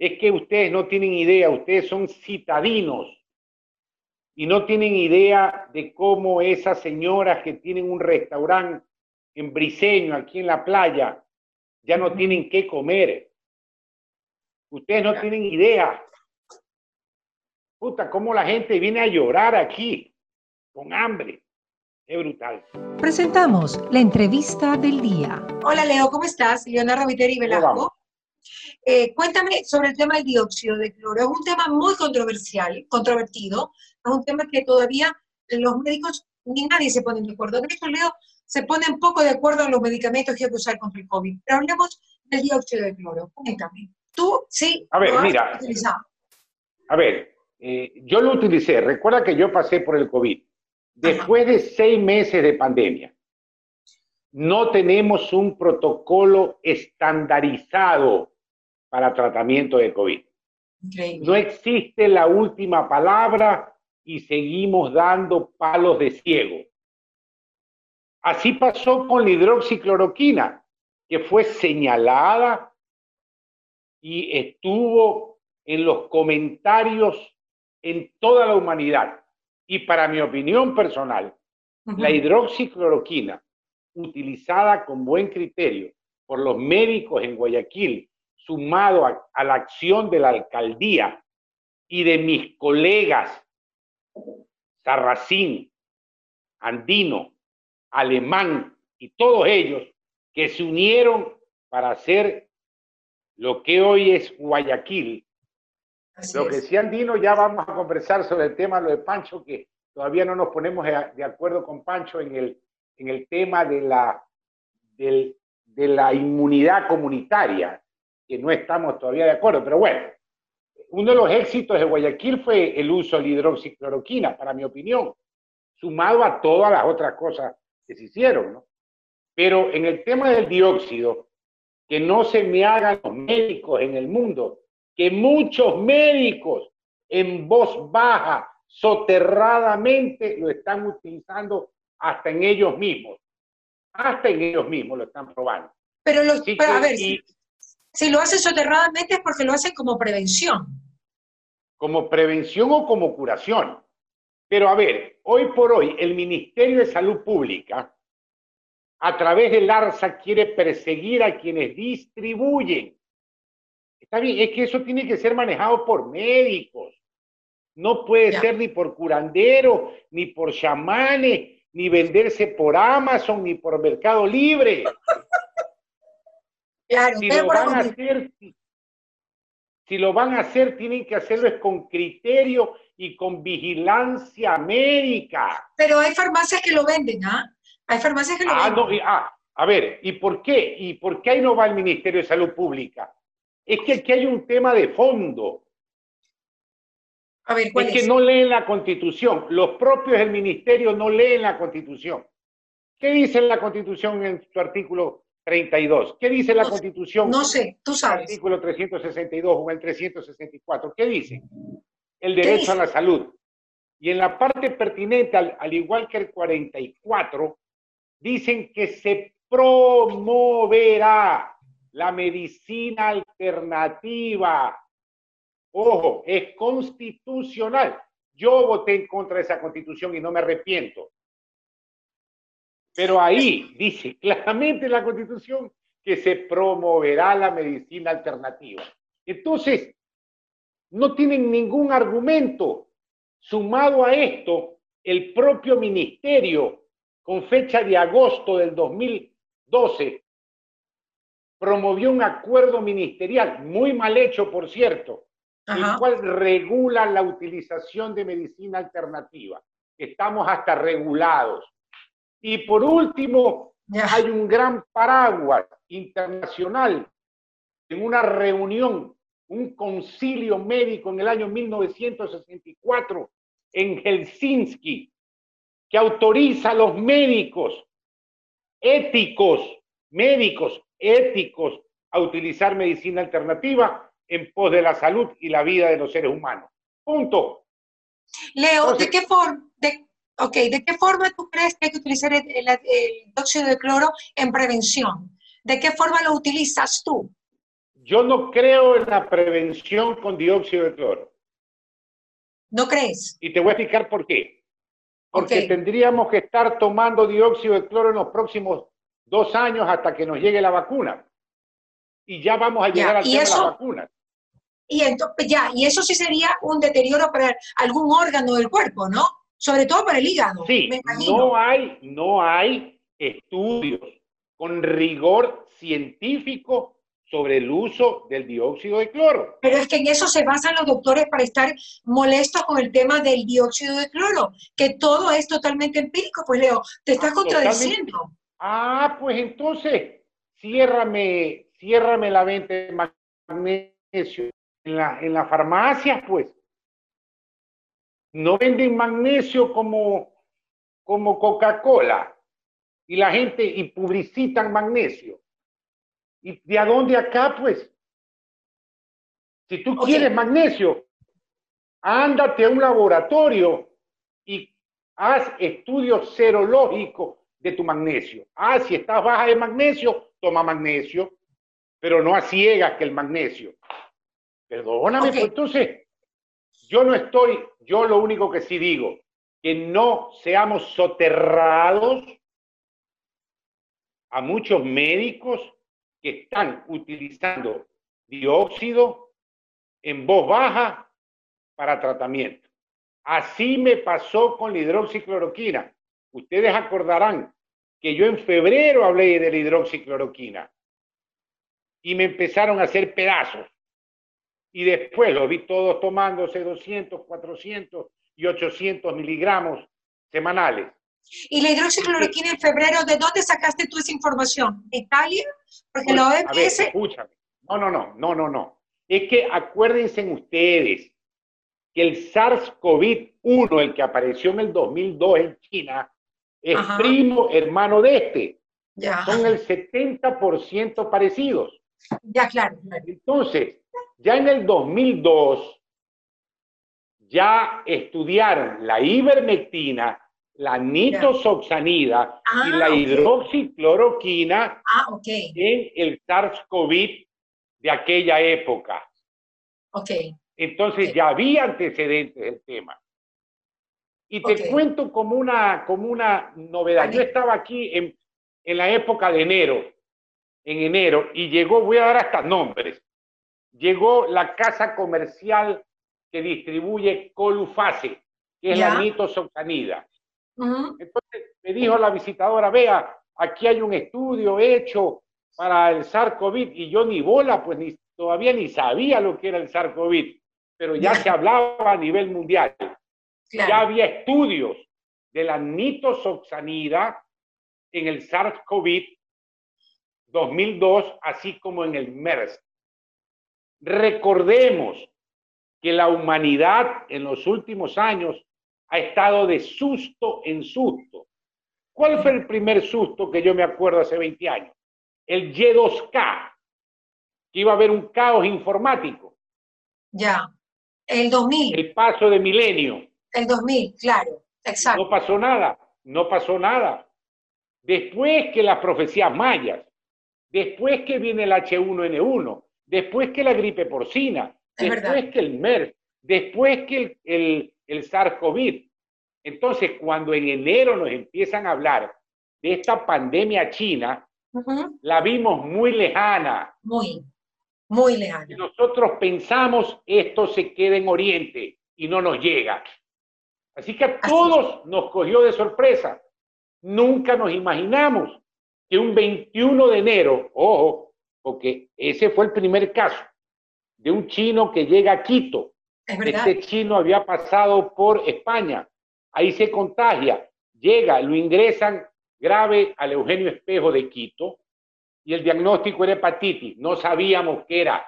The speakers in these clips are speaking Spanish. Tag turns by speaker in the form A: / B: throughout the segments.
A: Es que ustedes no tienen idea, ustedes son citadinos y no tienen idea de cómo esas señoras que tienen un restaurante en Briseño, aquí en la playa, ya no tienen qué comer. Ustedes no tienen idea. Puta, cómo la gente viene a llorar aquí con hambre. Es brutal.
B: Presentamos la entrevista del día.
C: Hola Leo, ¿cómo estás? Leonardo Viteri Velasco. Eh, cuéntame sobre el tema del dióxido de cloro. Es un tema muy controversial, controvertido. Es un tema que todavía los médicos ni nadie se pone de acuerdo. De hecho, Leo, se ponen poco de acuerdo en los medicamentos que hay que usar contra el COVID. Pero hablemos del dióxido de cloro. Cuéntame. Tú sí.
A: A ver, mira. A ver, eh, yo lo utilicé. Recuerda que yo pasé por el COVID. Después de seis meses de pandemia, no tenemos un protocolo estandarizado para tratamiento de COVID. No existe la última palabra y seguimos dando palos de ciego. Así pasó con la hidroxicloroquina, que fue señalada y estuvo en los comentarios en toda la humanidad. Y para mi opinión personal, la hidroxicloroquina, utilizada con buen criterio por los médicos en Guayaquil, sumado a, la acción de la alcaldía y de mis colegas Sarracín, Andino, Alemán y todos ellos que se unieron para hacer lo que hoy es Guayaquil. lo que decía Andino, ya vamos a conversar sobre el tema lo de Pancho, que todavía no nos ponemos de acuerdo con Pancho en el, en el tema de la, de la inmunidad comunitaria que no estamos todavía de acuerdo, pero bueno, uno de los éxitos de Guayaquil fue el uso de la hidroxicloroquina, para mi opinión, sumado a todas las otras cosas que se hicieron, ¿no? Pero en el tema del dióxido, que no se me hagan los médicos en el mundo, que muchos médicos en voz baja, soterradamente, lo están utilizando hasta en ellos mismos. Hasta en ellos mismos lo están probando.
C: Pero, los, pero a ver, si lo hace soterradamente es porque lo hace como prevención.
A: Como prevención o como curación. Pero a ver, hoy por hoy el Ministerio de Salud Pública, a través del ARSA, quiere perseguir a quienes distribuyen. Está bien, es que eso tiene que ser manejado por médicos. No puede ser ni por curandero, ni por chamanes, ni venderse por Amazon, ni por Mercado Libre si lo van a hacer, si, lo van a hacer, tienen que hacerlo con criterio y con vigilancia médica.
C: Pero hay farmacias que lo venden, ¿ah? Hay farmacias que lo ah, venden.
A: ah, a ver, ¿y por qué? ¿Y por qué ahí no va el Ministerio de Salud Pública? Es que aquí hay un tema de fondo. A ver, ¿cuál es, es que no leen la Constitución. Los propios del Ministerio no leen la Constitución. ¿Qué dice la Constitución en su artículo 32. ¿Qué dice la Constitución?
C: No sé, tú sabes.
A: Artículo 362 o el 364. ¿Qué dice? El derecho a la salud. Y en la parte pertinente, al, al, igual que el 44, dicen que se promoverá la medicina alternativa. Ojo, es constitucional. Yo voté en contra de esa constitución y no me arrepiento. Pero ahí dice claramente en la Constitución que se promoverá la medicina alternativa. Entonces, no tienen ningún argumento. Sumado a esto, el propio ministerio, con fecha de agosto del 2012, promovió un acuerdo ministerial, muy mal hecho, por cierto, el cual regula la utilización de medicina alternativa. Estamos hasta regulados. Y por último, hay un gran paraguas internacional en una reunión, un concilio médico en el año 1964 en Helsinki, que autoriza a los médicos éticos, médicos éticos, a utilizar medicina alternativa en pos de la salud y la vida de los seres humanos. Punto.
C: Leo, ¿de qué forma? Ok, ¿de qué forma tú crees que hay que utilizar el, dióxido de cloro en prevención? ¿De qué forma lo utilizas tú?
A: Yo no creo en la prevención con dióxido de cloro.
C: ¿No crees?
A: Y te voy a explicar por qué. Porque tendríamos que estar tomando dióxido de cloro en los próximos dos años hasta que nos llegue la vacuna. Y ya vamos a llegar al tema de la vacuna.
C: Y entonces, ya, y eso sí sería un deterioro para algún órgano del cuerpo, ¿no? Sobre todo para el hígado.
A: Sí, no hay, no hay estudios con rigor científico sobre el uso del dióxido de cloro.
C: Pero es que en eso se basan los doctores para estar molestos con el tema del dióxido de cloro, que todo es totalmente empírico, pues Leo, te estás contradiciendo.
A: Ah, pues entonces, ciérrame, ciérrame la venta de magnesio en la, en la farmacia, pues. No venden magnesio como, como Coca-Cola y la gente y publicitan magnesio. ¿Y de a dónde acá, pues? Si tú quieres magnesio, ándate a un laboratorio y haz estudios serológicos de tu magnesio. Ah, si estás baja de magnesio, toma magnesio, pero no a ciegas que el magnesio. Perdóname, pues entonces, yo no estoy, yo lo único que sí digo, que no seamos soterrados a muchos médicos que están utilizando dióxido en voz baja para tratamiento. Así me pasó con la hidroxicloroquina. Ustedes acordarán que yo en febrero hablé de la hidroxicloroquina y me empezaron a hacer pedazos. Y después lo vi todos tomándose 200, 400 y 800 miligramos semanales.
C: ¿Y la hidroxicloroquina en febrero, de dónde sacaste tú esa información? ¿Italia? Porque la OMS...
A: escúchame. No, no, no, no, no, no. Es que acuérdense ustedes que el SARS-CoV-1, el que apareció en el 2002 en China, es primo hermano de este. Ya. Son el 70% parecidos.
C: Ya, claro,
A: Entonces, ya en el 2002, ya estudiaron la ivermectina, la nitoxoxanida y la ah, hidroxicloroquina
C: ah,
A: en el SARS-CoV de aquella época.
C: Okay.
A: Entonces ya había antecedentes del tema. Y te cuento como una, como una novedad. Yo estaba aquí en, en la época de enero, en enero, y llegó, voy a dar hasta nombres, llegó la casa comercial que distribuye Colufase, que es la nitoxoxanida. Entonces me dijo la visitadora, vea, aquí hay un estudio hecho para el SARS-CoV y yo ni bola, pues ni, todavía ni sabía lo que era el SARS-CoV, pero ya se hablaba a nivel mundial. Ya había estudios de la nitoxoxanida en el SARS-CoV 2002, así como en el MERS. Recordemos que la humanidad en los últimos años ha estado de susto en susto. ¿Cuál fue el primer susto que yo me acuerdo hace 20 años? El Y2K, que iba a haber un caos informático.
C: Ya, el 2000.
A: El paso de milenio.
C: El 2000, claro, exacto.
A: No pasó nada, no pasó nada. Después que las profecías mayas, después que viene el H1N1, después que la gripe porcina, después que el MERS, después que el, el SARS-CoV. Entonces, cuando en enero nos empiezan a hablar de esta pandemia china, la vimos muy lejana.
C: Muy, muy lejana.
A: Y nosotros pensamos esto se queda en Oriente y no nos llega. Así que a todos nos cogió de sorpresa. Nunca nos imaginamos que un 21 de enero, ojo, porque ese fue el primer caso de un chino que llega a Quito este chino había pasado por España, ahí se contagia, llega, lo ingresan grave al Eugenio Espejo de Quito y el diagnóstico era hepatitis, no sabíamos qué era.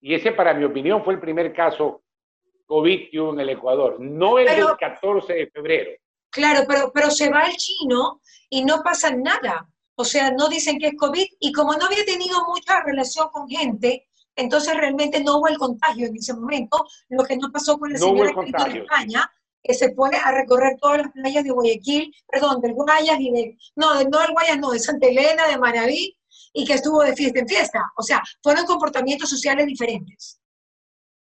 A: Y ese, para mi opinión, fue el primer caso COVID que hubo en el Ecuador, no el del 14 de febrero.
C: Claro, pero, pero se va el chino y no pasa nada. O sea, no dicen que es COVID y como no había tenido mucha relación con gente, entonces realmente no hubo el contagio en ese momento, lo que no pasó con la señora que de España, que se fue a recorrer todas las playas de Guayaquil, perdón, del Guayas y de, no, no del Guayas, no, de Santa Elena, de Maraví, y que estuvo de fiesta en fiesta. O sea, fueron comportamientos sociales diferentes.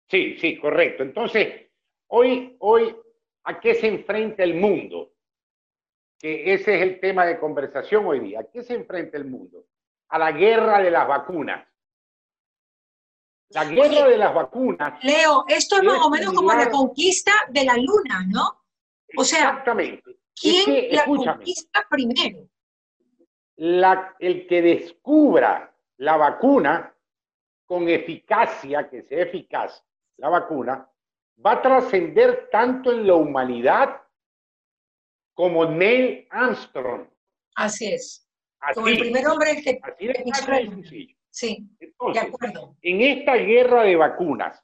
A: Sí, sí, correcto. Entonces, hoy, hoy, ¿a qué se enfrenta el mundo? Que ese es el tema de conversación hoy día. ¿A qué se enfrenta el mundo? A la guerra de las vacunas. La guerra de las vacunas.
C: Leo, esto es más o menos como la conquista de la luna, ¿no? O sea,
A: Exactamente.
C: ¿quién la conquista primero?
A: La, el que descubra la vacuna con eficacia, que sea eficaz la vacuna, va a trascender tanto en la humanidad como Neil Armstrong.
C: Así es. como el primer hombre que...
A: Así de sencillo.
C: Sí, de acuerdo.
A: En esta guerra de vacunas,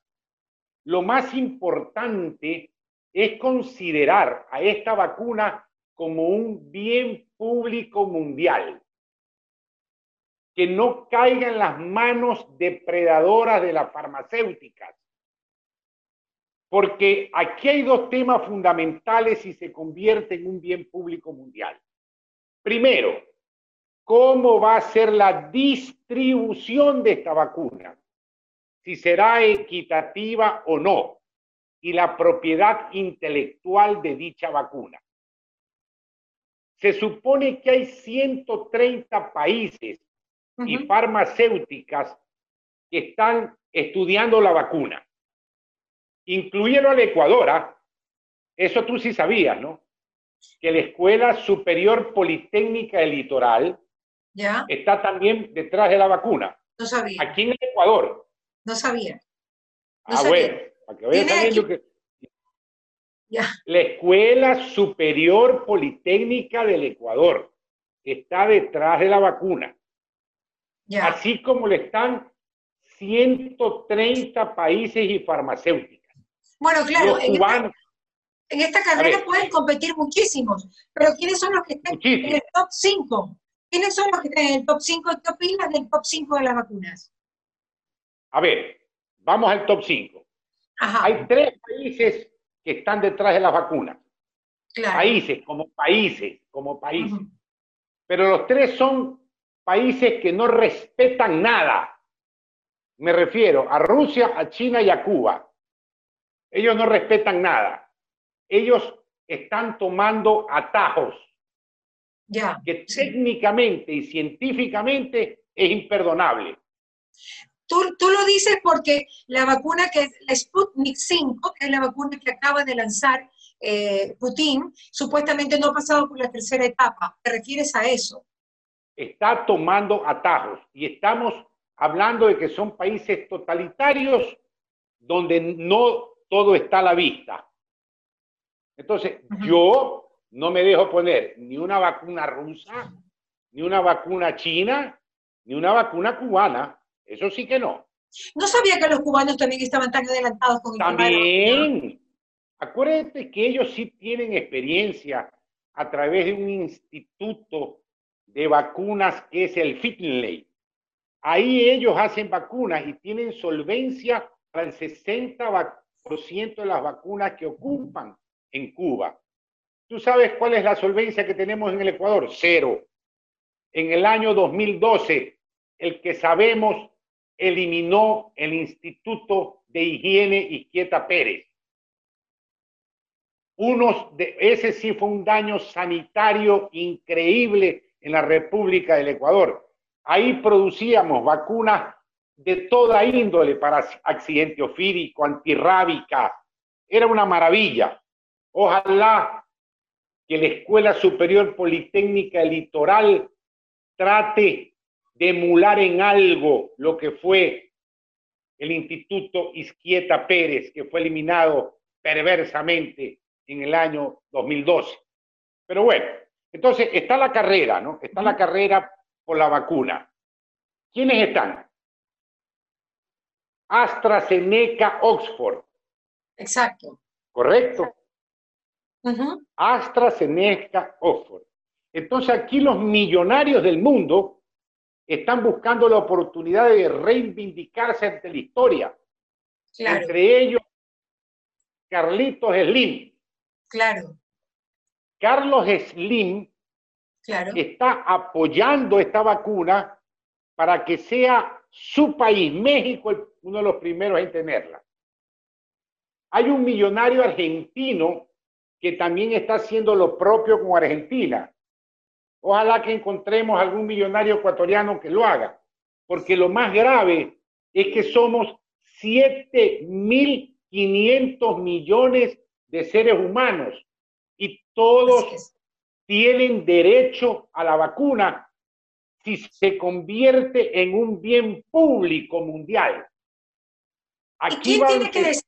A: lo más importante es considerar a esta vacuna como un bien público mundial, que no caiga en las manos depredadoras de las farmacéuticas. Porque aquí hay dos temas fundamentales y se convierte en un bien público mundial. Primero, cómo va a ser la distribución de esta vacuna, si será equitativa o no, y la propiedad intelectual de dicha vacuna. Se supone que hay 130 países y farmacéuticas que están estudiando la vacuna, incluyendo al Ecuador. ¿ah? Eso tú sí sabías, ¿no? Que la Escuela Superior Politécnica del Litoral Está también detrás de la vacuna.
C: No sabía.
A: Aquí en el Ecuador.
C: No sabía.
A: ah, bueno, para que vaya sabiendo que... Ya. La Escuela Superior Politécnica del Ecuador está detrás de la vacuna. Ya. Así como le están 130 países y farmacéuticas.
C: Bueno, claro, en, esta, carrera pueden competir muchísimos, pero ¿quiénes son los que están en el top 5? ¿Quiénes son los que están en el top 5? ¿Qué opinas del top 5 de las vacunas?
A: A ver, vamos al top 5. Hay tres países que están detrás de las vacunas. Países, como países, como países. Pero los tres son países que no respetan nada. Me refiero a Rusia, a China y a Cuba. Ellos no respetan nada. Ellos están tomando atajos que técnicamente y científicamente es imperdonable.
C: Tú, tú, lo dices porque la vacuna que es la Sputnik 5, que es la vacuna que acaba de lanzar eh, Putin, supuestamente no ha pasado por la tercera etapa. ¿Te refieres a eso?
A: Está tomando atajos y estamos hablando de que son países totalitarios donde no todo está a la vista. Entonces, yo no me dejo poner ni una vacuna rusa, ni una vacuna china, ni una vacuna cubana. Eso sí que no.
C: No sabía que los cubanos también estaban tan adelantados con el
A: También. Acuérdate que ellos sí tienen experiencia a través de un instituto de vacunas que es el Finlay. Ahí ellos hacen vacunas y tienen solvencia para el 60% de las vacunas que ocupan en Cuba. ¿Tú sabes cuál es la solvencia que tenemos en el Ecuador? Cero. En el año 2012, el que sabemos eliminó el Instituto de Higiene Izquieta Pérez. Unos de, ese sí fue un daño sanitario increíble en la República del Ecuador. Ahí producíamos vacunas de toda índole para accidente ofídico, antirrábica. Era una maravilla. Ojalá que la Escuela Superior Politécnica Litoral trate de emular en algo lo que fue el Instituto Izquieta Pérez, que fue eliminado perversamente en el año 2012. Pero bueno, entonces está la carrera, ¿no? Está la carrera por la vacuna. ¿Quiénes están? AstraZeneca Oxford.
C: Exacto.
A: ¿Correcto? AstraZeneca, Oxford. Entonces aquí los millonarios del mundo están buscando la oportunidad de reivindicarse ante la historia. Entre ellos, Carlitos Slim.
C: Claro.
A: Carlos Slim está apoyando esta vacuna para que sea su país, México, uno de los primeros en tenerla. Hay un millonario argentino que también está haciendo lo propio con Argentina. Ojalá que encontremos algún millonario ecuatoriano que lo haga, porque lo más grave es que somos 7.500 millones de seres humanos y todos tienen derecho a la vacuna si se convierte en un bien público mundial.
C: ¿Y quién, tiene que decir,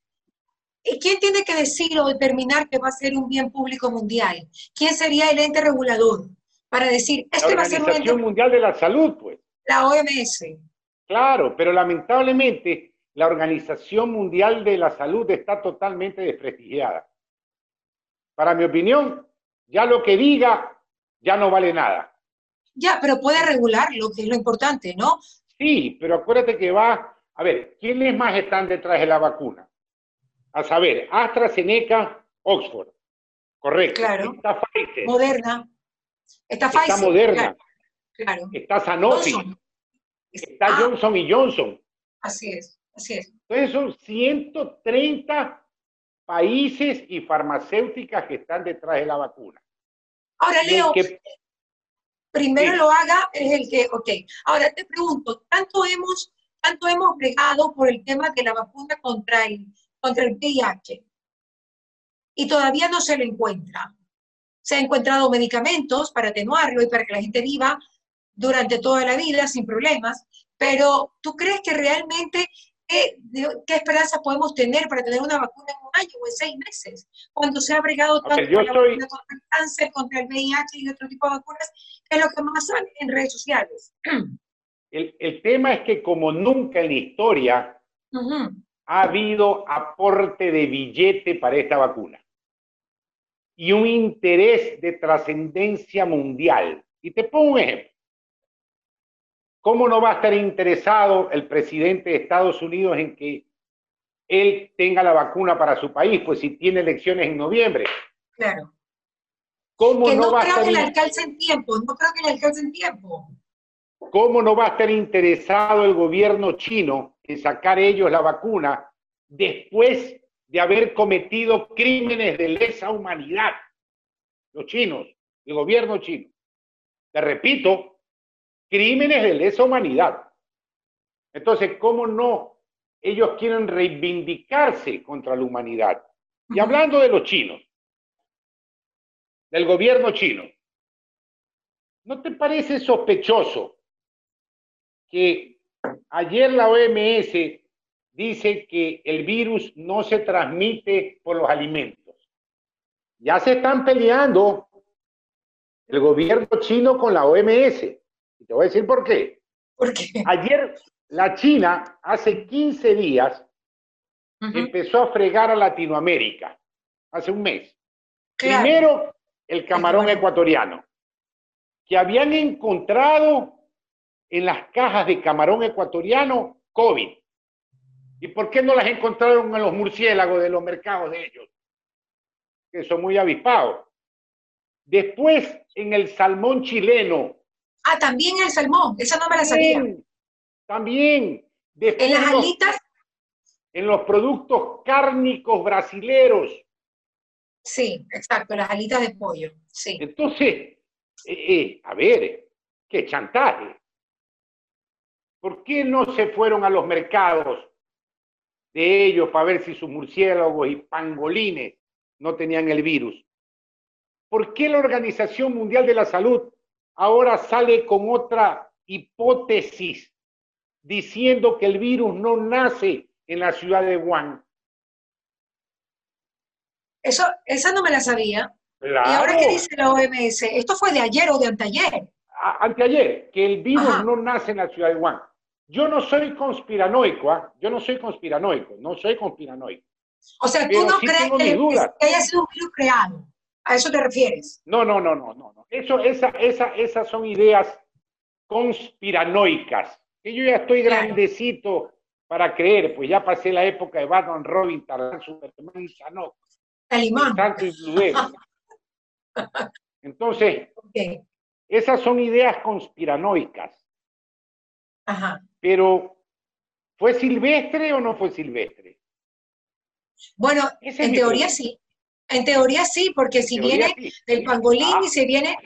C: ¿Y quién tiene que decir o determinar que va a ser un bien público mundial? ¿Quién sería el ente regulador para decir, este va a ser un ente...
A: Mundial de la Salud, pues.
C: La OMS.
A: Claro, pero lamentablemente la Organización Mundial de la Salud está totalmente desprestigiada. Para mi opinión, ya lo que diga ya no vale nada.
C: Ya, pero puede regularlo, que es lo importante, ¿no?
A: Sí, pero acuérdate que va, a ver, ¿quiénes más están detrás de la vacuna? A saber, AstraZeneca, Oxford. Correcto.
C: Claro. Está Pfizer. Moderna.
A: Está, Pfizer. Está Moderna. Claro. Está Sanofi. Está ah. Johnson y Johnson.
C: Así es, así es.
A: Entonces son 130 países y farmacéuticas que están detrás de la vacuna.
C: Ahora, Leo, primero lo haga es el que, ok. Ahora te pregunto, ¿tanto hemos, tanto hemos bregado por el tema de la vacuna contra el, contra el VIH y todavía no se le encuentra? Se han encontrado medicamentos para atenuarlo y para que la gente viva durante toda la vida sin problemas, pero ¿tú crees que realmente ¿Qué, esperanza podemos tener para tener una vacuna en un año o en seis meses? Cuando se ha bregado tanto la vacuna contra el cáncer, contra el VIH y otro tipo de vacunas, que es lo que más sale en redes sociales.
A: El, el, tema es que como nunca en la historia ha habido aporte de billete para esta vacuna y un interés de trascendencia mundial. Y te pongo un ejemplo. ¿Cómo no va a estar interesado el presidente de Estados Unidos en que él tenga la vacuna para su país? Pues si tiene elecciones en noviembre.
C: Claro.
A: ¿Cómo no, va
C: creo a estar que le alcance en tiempo, no creo que le alcance en tiempo.
A: ¿Cómo no va a estar interesado el gobierno chino en sacar ellos la vacuna después de haber cometido crímenes de lesa humanidad? Los chinos, el gobierno chino. Te repito, crímenes de lesa humanidad. Entonces, ¿cómo no? Ellos quieren reivindicarse contra la humanidad. Y hablando de los chinos, del gobierno chino, ¿no te parece sospechoso que ayer la OMS dice que el virus no se transmite por los alimentos? Ya se están peleando el gobierno chino con la OMS te voy a decir por qué. Ayer la China, hace 15 días, empezó a fregar a Latinoamérica, hace un mes. Primero, el camarón ecuatoriano, que habían encontrado en las cajas de camarón ecuatoriano COVID. ¿Y por qué no las encontraron en los murciélagos de los mercados de ellos? Que son muy avispados. Después, en el salmón chileno,
C: Ah, también el salmón, esa no me la sabía.
A: También.
C: en las alitas.
A: En los productos cárnicos brasileros.
C: Sí, exacto, las alitas de pollo. Sí.
A: Entonces, eh, eh, a ver, qué chantaje. ¿Por qué no se fueron a los mercados de ellos para ver si sus murciélagos y pangolines no tenían el virus? ¿Por qué la Organización Mundial de la Salud ahora sale con otra hipótesis diciendo que el virus no nace en la ciudad de Wuhan.
C: Eso, esa no me la sabía. ¿Y ahora qué dice la OMS? ¿Esto fue de ayer o de anteayer?
A: anteayer, que el virus no nace en la ciudad de Wuhan. Yo no soy conspiranoico, ¿ah? yo no soy conspiranoico, no soy conspiranoico.
C: O sea, tú no crees que, haya sido un virus creado. ¿A eso te refieres?
A: No, no, no, no, no. Eso, esa, esa, esas son ideas conspiranoicas. Que yo ya estoy grandecito para creer, pues ya pasé la época de Batman, Robin, Tarzán, Superman y Sanok. Tanto Entonces, esas son ideas conspiranoicas.
C: Ajá.
A: Pero, ¿fue silvestre o no fue silvestre?
C: Bueno, en teoría sí. En teoría sí, porque si viene del pangolín y ah. se viene,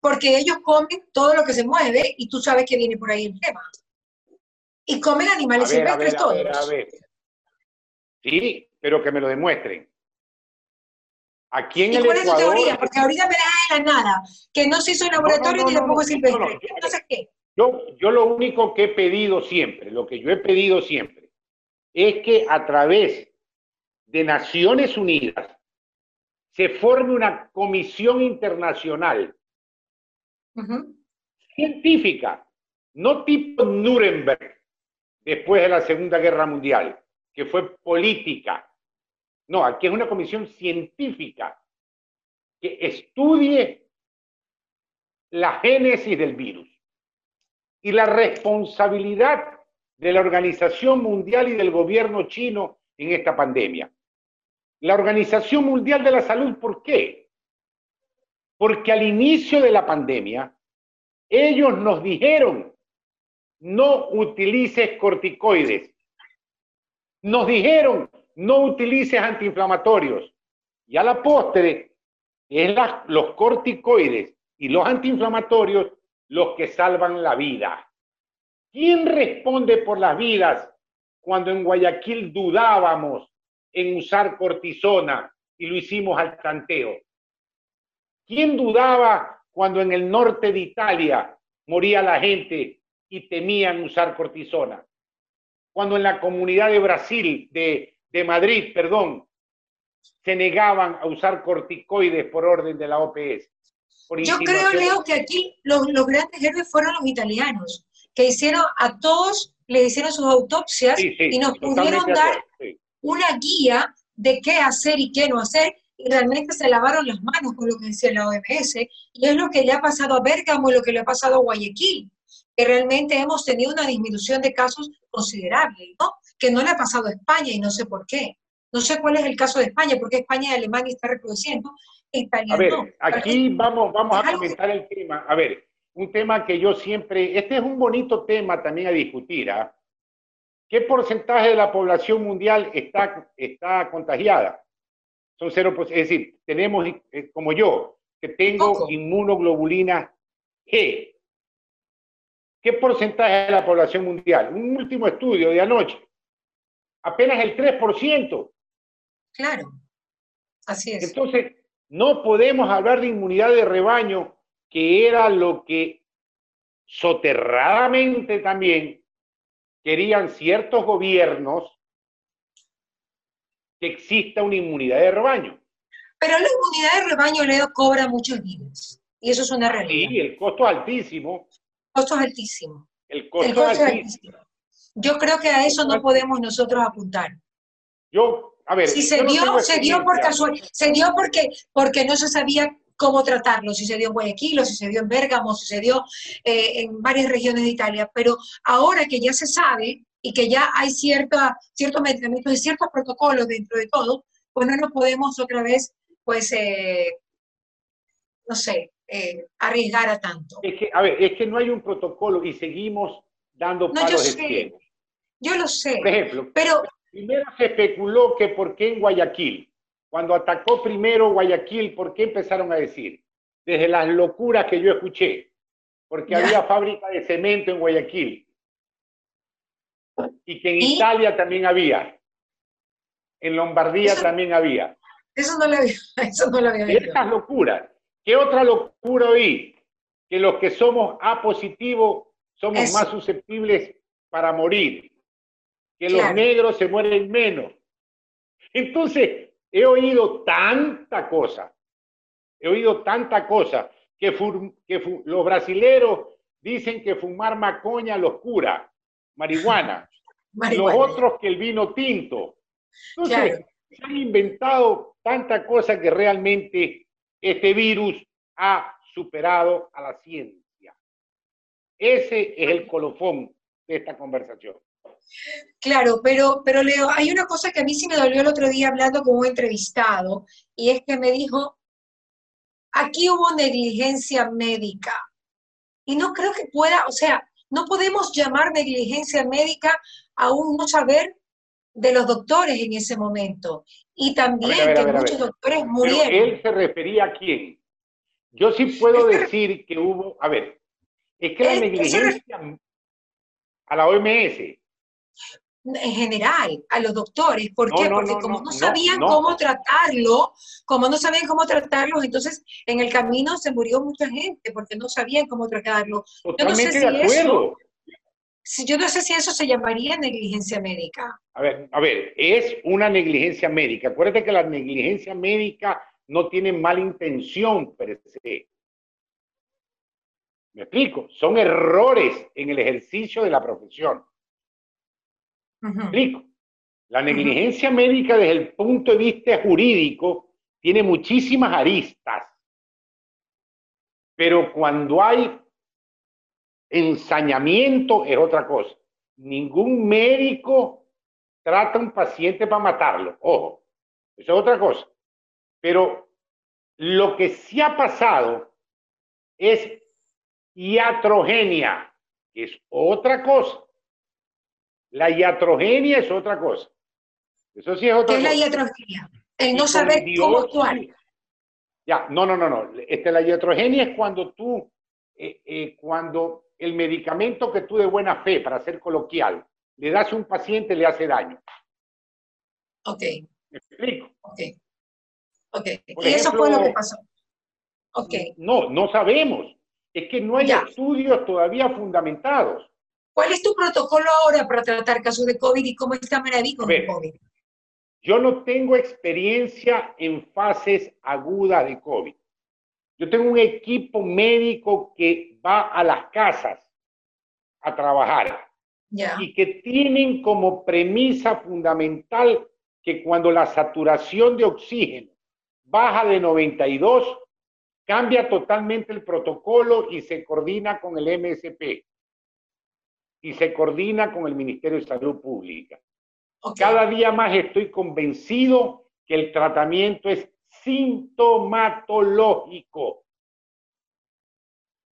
C: porque ellos comen todo lo que se mueve y tú sabes que viene por ahí el tema. Y comen animales silvestres todos. A ver,
A: Sí, pero que me lo demuestren. Aquí en
C: ¿Y
A: el
C: cuál es tu teoría? Porque ahorita me da de la nada, que no se hizo en laboratorio ni tampoco silvestre. Entonces, ¿qué?
A: Yo, yo lo único que he pedido siempre, lo que yo he pedido siempre, es que a través de Naciones Unidas se forme una comisión internacional científica, no tipo Nuremberg después de la Segunda Guerra Mundial, que fue política. No, aquí es una comisión científica que estudie la génesis del virus y la responsabilidad de la Organización Mundial y del gobierno chino en esta pandemia. La Organización Mundial de la Salud, ¿por qué? Porque al inicio de la pandemia, ellos nos dijeron, no utilices corticoides. Nos dijeron, no utilices antiinflamatorios. Y a la postre, es los corticoides y los antiinflamatorios los que salvan la vida. ¿Quién responde por las vidas cuando en Guayaquil dudábamos en usar cortisona y lo hicimos al tanteo. ¿Quién dudaba cuando en el norte de Italia moría la gente y temían usar cortisona? Cuando en la comunidad de Brasil, de, de Madrid, perdón, se negaban a usar corticoides por orden de la OPS.
C: Yo creo, Leo, que aquí los, los, grandes héroes fueron los italianos, que hicieron a todos, le hicieron sus autopsias y nos pudieron dar una guía de qué hacer y qué no hacer, y realmente se lavaron las manos con lo que decía la OMS, y es lo que le ha pasado a Bérgamo y lo que le ha pasado a Guayaquil, que realmente hemos tenido una disminución de casos considerable, ¿no? Que no le ha pasado a España y no sé por qué. No sé cuál es el caso de España, porque España y Alemania están reproduciendo,
A: Italia a ver, aquí vamos, vamos a comentar el tema. A ver, un tema que yo siempre, este es un bonito tema también a discutir, ¿ah? ¿Qué porcentaje de la población mundial está, está contagiada? Son cero, es decir, tenemos, eh, como yo, que tengo inmunoglobulina G. ¿Qué porcentaje de la población mundial? Un último estudio de anoche. Apenas el 3%.
C: Claro, así es.
A: Entonces, no podemos hablar de inmunidad de rebaño, que era lo que soterradamente también querían ciertos gobiernos que exista una inmunidad de rebaño.
C: Pero la inmunidad de rebaño, Leo, cobra muchos vidas. Y eso es una realidad.
A: Sí, el costo es altísimo.
C: El costo es altísimo.
A: El costo, es altísimo.
C: Yo creo que a eso no podemos nosotros apuntar.
A: Yo, a ver.
C: Si se dio, se dio por casualidad. Se dio porque, porque no se sabía cómo tratarlo, si se dio en Guayaquil, o si se dio en Bérgamo, si se dio eh, en varias regiones de Italia. Pero ahora que ya se sabe y que ya hay cierta, ciertos medicamentos y ciertos protocolos dentro de todo, pues no nos podemos otra vez, pues, eh, no sé, eh, arriesgar a tanto.
A: Es que, a ver, es que no hay un protocolo y seguimos dando palos yo sé,
C: Yo lo sé.
A: Por ejemplo, pero, primero se especuló que por qué en Guayaquil cuando atacó primero Guayaquil, ¿por qué empezaron a decir? Desde las locuras que yo escuché, porque había fábrica de cemento en Guayaquil y que en Italia también había, en Lombardía también había.
C: Eso no lo había, eso no lo había visto.
A: Estas locuras. ¿Qué otra locura oí? Que los que somos A positivo somos más susceptibles para morir, que los negros se mueren menos. Entonces, He oído tanta cosa, he oído tanta cosa, que, que los brasileros dicen que fumar macoña los cura, marihuana, los otros que el vino tinto. Entonces, se han inventado tanta cosa que realmente este virus ha superado a la ciencia. Ese es el colofón de esta conversación.
C: Claro, pero, pero Leo, hay una cosa que a mí sí me dolió el otro día hablando con un entrevistado, y es que me dijo, aquí hubo negligencia médica. Y no creo que pueda, o sea, no podemos llamar negligencia médica a un no saber de los doctores en ese momento. Y también que muchos doctores murieron.
A: él se refería a quién? Yo sí puedo decir que hubo, a ver, es que la negligencia a la OMS.
C: En general, a los doctores. ¿Por qué? Porque como no, sabían cómo tratarlo, como no sabían cómo tratarlo, entonces en el camino se murió mucha gente porque no sabían cómo tratarlo.
A: Totalmente de acuerdo.
C: yo no sé si eso se llamaría negligencia médica.
A: A ver, a ver, es una negligencia médica. Acuérdate que la negligencia médica no tiene mala intención per se. Me explico, son errores en el ejercicio de la profesión. Explico. La negligencia médica desde el punto de vista jurídico tiene muchísimas aristas. Pero cuando hay ensañamiento es otra cosa. Ningún médico trata a un paciente para matarlo. Ojo, eso es otra cosa. Pero lo que sí ha pasado es iatrogenia, que es otra cosa. La iatrogenia es otra cosa. Eso sí es otra
C: ¿Qué es la iatrogenia? El no saber cómo actuar.
A: Ya, no, no, no, no. Este, la iatrogenia es cuando tú, eh, eh, cuando el medicamento que tú de buena fe, para ser coloquial, le das a un paciente, le hace daño.
C: Ok.
A: ¿Me explico?
C: Ok. Ok. y eso fue lo que pasó. Ok.
A: No, no sabemos. Es que no hay estudios todavía fundamentados.
C: ¿Cuál es tu protocolo ahora para tratar casos de COVID y cómo está Meraví con el COVID?
A: Yo no tengo experiencia en fases agudas de COVID. Yo tengo un equipo médico que va a las casas a trabajar y que tienen como premisa fundamental que cuando la saturación de oxígeno baja de 92, cambia totalmente el protocolo y se coordina con el MSP y se coordina con el Ministerio de Salud Pública. Cada día más estoy convencido que el tratamiento es sintomatológico.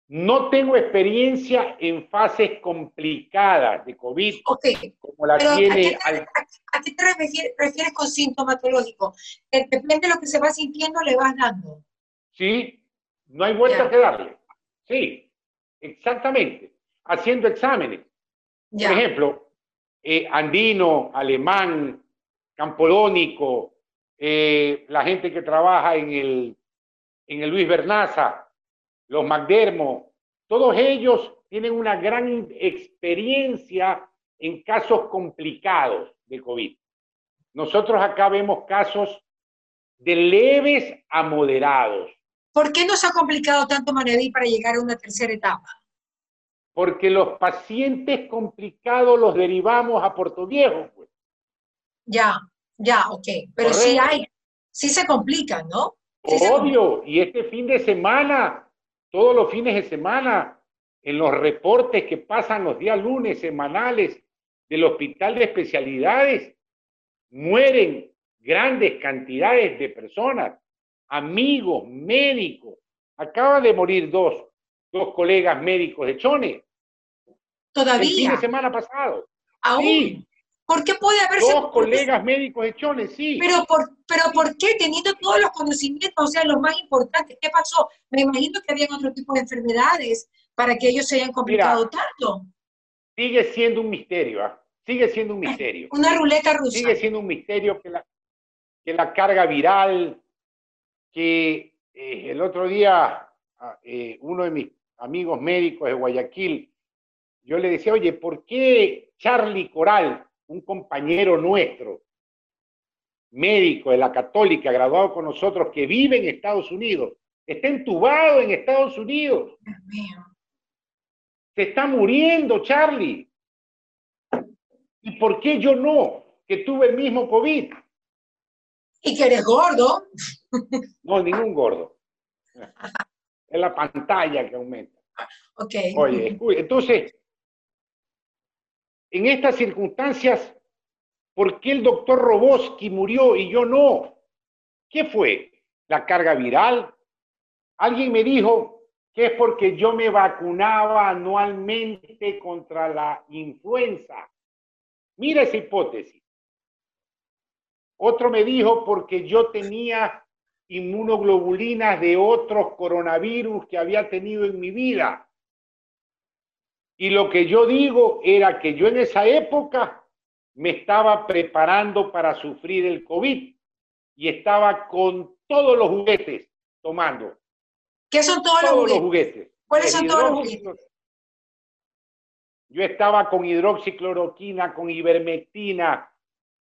A: No tengo experiencia en fases complicadas de COVID, como la tiene...
C: ¿a qué, te, refieres, con sintomatológico? Depende de lo que se va sintiendo, le vas dando.
A: Sí, no hay vuelta que darle. Sí, exactamente. Haciendo exámenes. Por ejemplo, eh, andino, alemán, campolónico, eh, la gente que trabaja en el, en el Luis Bernaza, los McDermott, todos ellos tienen una gran experiencia en casos complicados de COVID. Nosotros acá vemos casos de leves a moderados.
C: ¿Por qué nos ha complicado tanto Manaví para llegar a una tercera etapa?
A: Porque los pacientes complicados los derivamos a Puerto Viejo. Pues.
C: Ya, ya, ok. Pero sí hay, sí se complican, ¿no?
A: Obvio, y este fin de semana todos los fines de semana en los reportes que pasan los días lunes semanales del hospital de especialidades, mueren grandes cantidades de personas, amigos, médicos. Acaba de morir dos, dos colegas médicos de Chone.
C: Todavía. El
A: fin de semana pasado.
C: Aún. ¿Por qué puede
A: haberse... Dos colegas médicos de Chone, sí.
C: Pero por, pero ¿por qué? Teniendo todos los conocimientos, o sea, los más importantes, ¿qué pasó? Me imagino que habían otro tipo de enfermedades para que ellos se hayan complicado tanto.
A: Sigue siendo un misterio, ¿ah? Sigue siendo un misterio.
C: Una ruleta rusa.
A: Sigue siendo un misterio que la, que la carga viral, que eh, el otro día ah, eh, uno de mis amigos médicos de Guayaquil, yo le decía, oye, ¿por qué Charlie Coral, un compañero nuestro, médico de la católica, graduado con nosotros, que vive en Estados Unidos, está entubado en Estados Unidos. Se está muriendo, Charlie. ¿Y por qué yo no? Que tuve el mismo COVID.
C: ¿Y que eres gordo?
A: No, ningún gordo. Es la pantalla que aumenta.
C: Ok.
A: Oye, entonces, en estas circunstancias, ¿por qué el doctor Roboski murió y yo no? ¿Qué fue? ¿La carga viral? Alguien me dijo que es porque yo me vacunaba anualmente contra la influenza. Mira esa hipótesis. Otro me dijo porque yo tenía inmunoglobulinas de otros coronavirus que había tenido en mi vida. Y lo que yo digo era que yo en esa época me estaba preparando para sufrir el COVID y estaba con todos los juguetes tomando.
C: ¿Qué son todos, los, juguetes? ¿Cuáles son todos los juguetes?
A: Yo estaba con hidroxicloroquina, con ivermectina,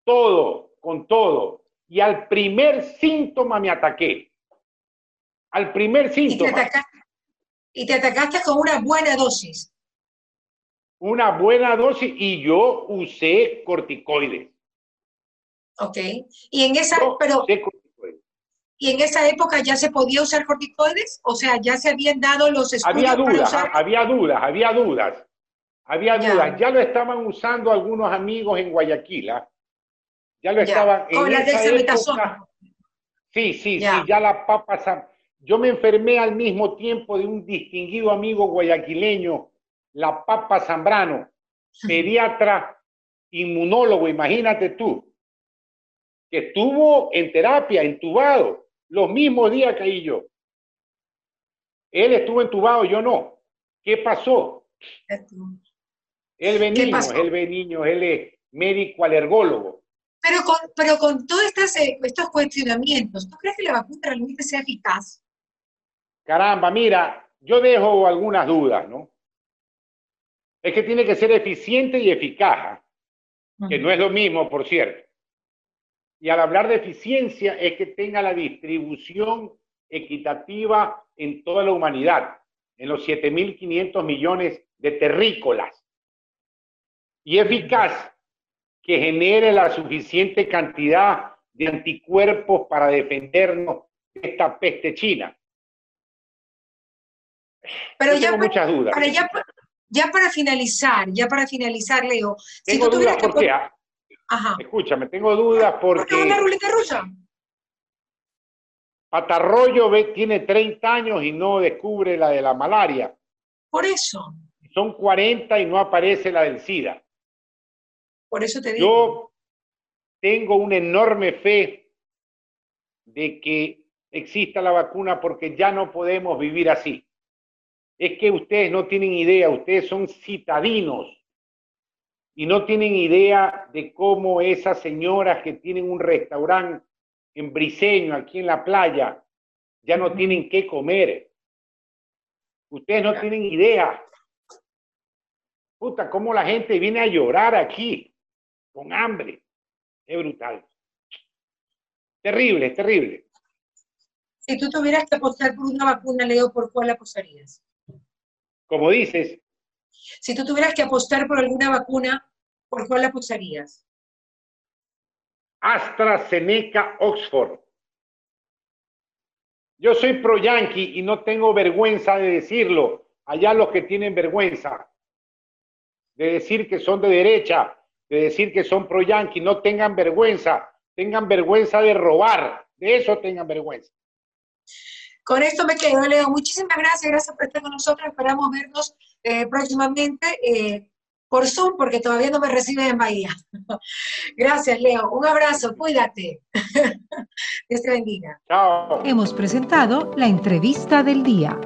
A: todo, con todo. Y al primer síntoma me ataqué. Al primer síntoma.
C: Y te, atacaste, con una buena dosis.
A: Una buena dosis y yo usé corticoides.
C: Ok. Y en esa, pero, ¿Y en esa época ya se podía usar corticoides? O sea, ya se habían dado los
A: estudios Había dudas, había dudas, había dudas. Había dudas. Ya lo estaban usando algunos amigos en Guayaquil. Ya lo estaban...
C: Con en la época,
A: Sí, sí, sí, ya la papa... Yo me enfermé al mismo tiempo de un distinguido amigo guayaquileño, la papa Zambrano, pediatra, inmunólogo, imagínate tú, que estuvo en terapia, entubado los mismos días caí yo. Él estuvo entubado, yo no. ¿Qué pasó? Él ve niños, él ve niños, él es médico alergólogo.
C: Pero con, pero con todos eh, estos cuestionamientos, ¿tú crees que la vacuna realmente sea eficaz?
A: Caramba, mira, yo dejo algunas dudas, ¿no? Es que tiene que ser eficiente y eficaz, que no es lo mismo, por cierto. Y al hablar de eficiencia es que tenga la distribución equitativa en toda la humanidad, en los 7.500 millones de terrícolas. Y eficaz que genere la suficiente cantidad de anticuerpos para defendernos de esta peste china.
C: Pero ya, tengo muchas dudas. ya, para finalizar, ya para finalizar, Leo.
A: Tengo dudas porque Escúchame, tengo dudas porque... ¿Por
C: una ruleta rusa?
A: Patarroyo tiene 30 años y no descubre la de la malaria.
C: Por eso.
A: Son 40 y no aparece la del SIDA.
C: Por eso te digo.
A: Yo tengo una enorme fe de que exista la vacuna porque ya no podemos vivir así. Es que ustedes no tienen idea, ustedes son citadinos y no tienen idea de cómo esas señoras que tienen un restaurante en Briseño, aquí en la playa, ya no tienen qué comer. Ustedes no tienen idea. Puta, cómo la gente viene a llorar aquí con hambre. Es brutal. Terrible, terrible.
C: Si tú tuvieras que apostar por una vacuna, Leo, ¿por cuál apostarías?
A: Como dices,
C: si tú tuvieras que apostar por alguna vacuna, ¿por cuál apostarías?
A: AstraZeneca Oxford. Yo soy pro yankee y no tengo vergüenza de decirlo. Allá los que tienen vergüenza de decir que son de derecha, de decir que son pro yankee, no tengan vergüenza, tengan vergüenza de robar, de eso tengan vergüenza.
C: Con esto me quedo, Leo. Muchísimas gracias, gracias por estar con nosotros. Esperamos vernos eh, próximamente eh, por Zoom, porque todavía no me reciben en Bahía. gracias, Leo. Un abrazo, cuídate. Dios te bendiga.
B: Chao. Hemos presentado la entrevista del día.